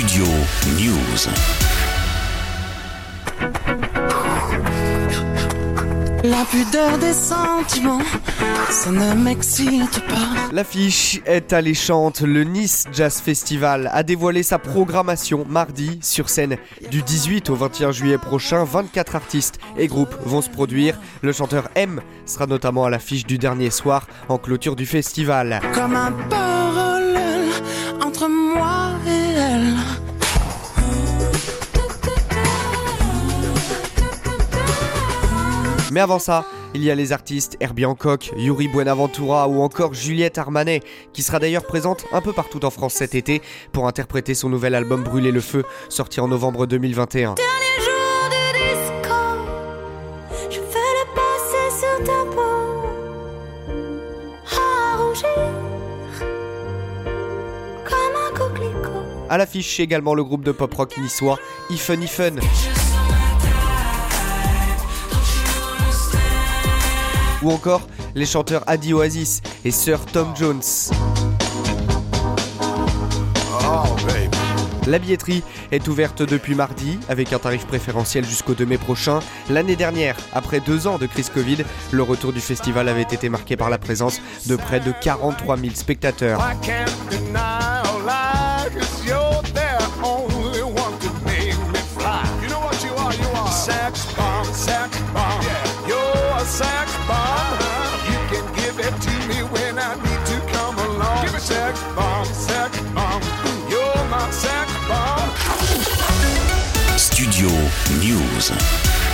Studio News. La pudeur des sentiments, ça ne m'excite pas. L'affiche est alléchante. Le Nice Jazz Festival a dévoilé sa programmation mardi sur scène. Du 18 au 21 juillet prochain, 24 artistes et groupes vont se produire. Le chanteur M sera notamment à l'affiche du dernier soir en clôture du festival. Comme un parallèle entre moi et elle. Mais avant ça, il y a les artistes Herbie Hancock, Yuri Buenaventura ou encore Juliette Armanet, qui sera d'ailleurs présente un peu partout en France cet été pour interpréter son nouvel album Brûler le feu, sorti en novembre 2021. Dernier jour du disco, je fais le passer sur ta peau, à l'affiche également le groupe de pop rock niçois Ifen Ifen. Ou encore les chanteurs Adi Oasis et Sir Tom Jones. La billetterie est ouverte depuis mardi avec un tarif préférentiel jusqu'au 2 mai prochain. L'année dernière, après deux ans de crise Covid, le retour du festival avait été marqué par la présence de près de 43 000 spectateurs. Sex bomb. You can give it to me when I need to come along. Give it sex bomb, sex bomb. You're my sex bomb. Studio News.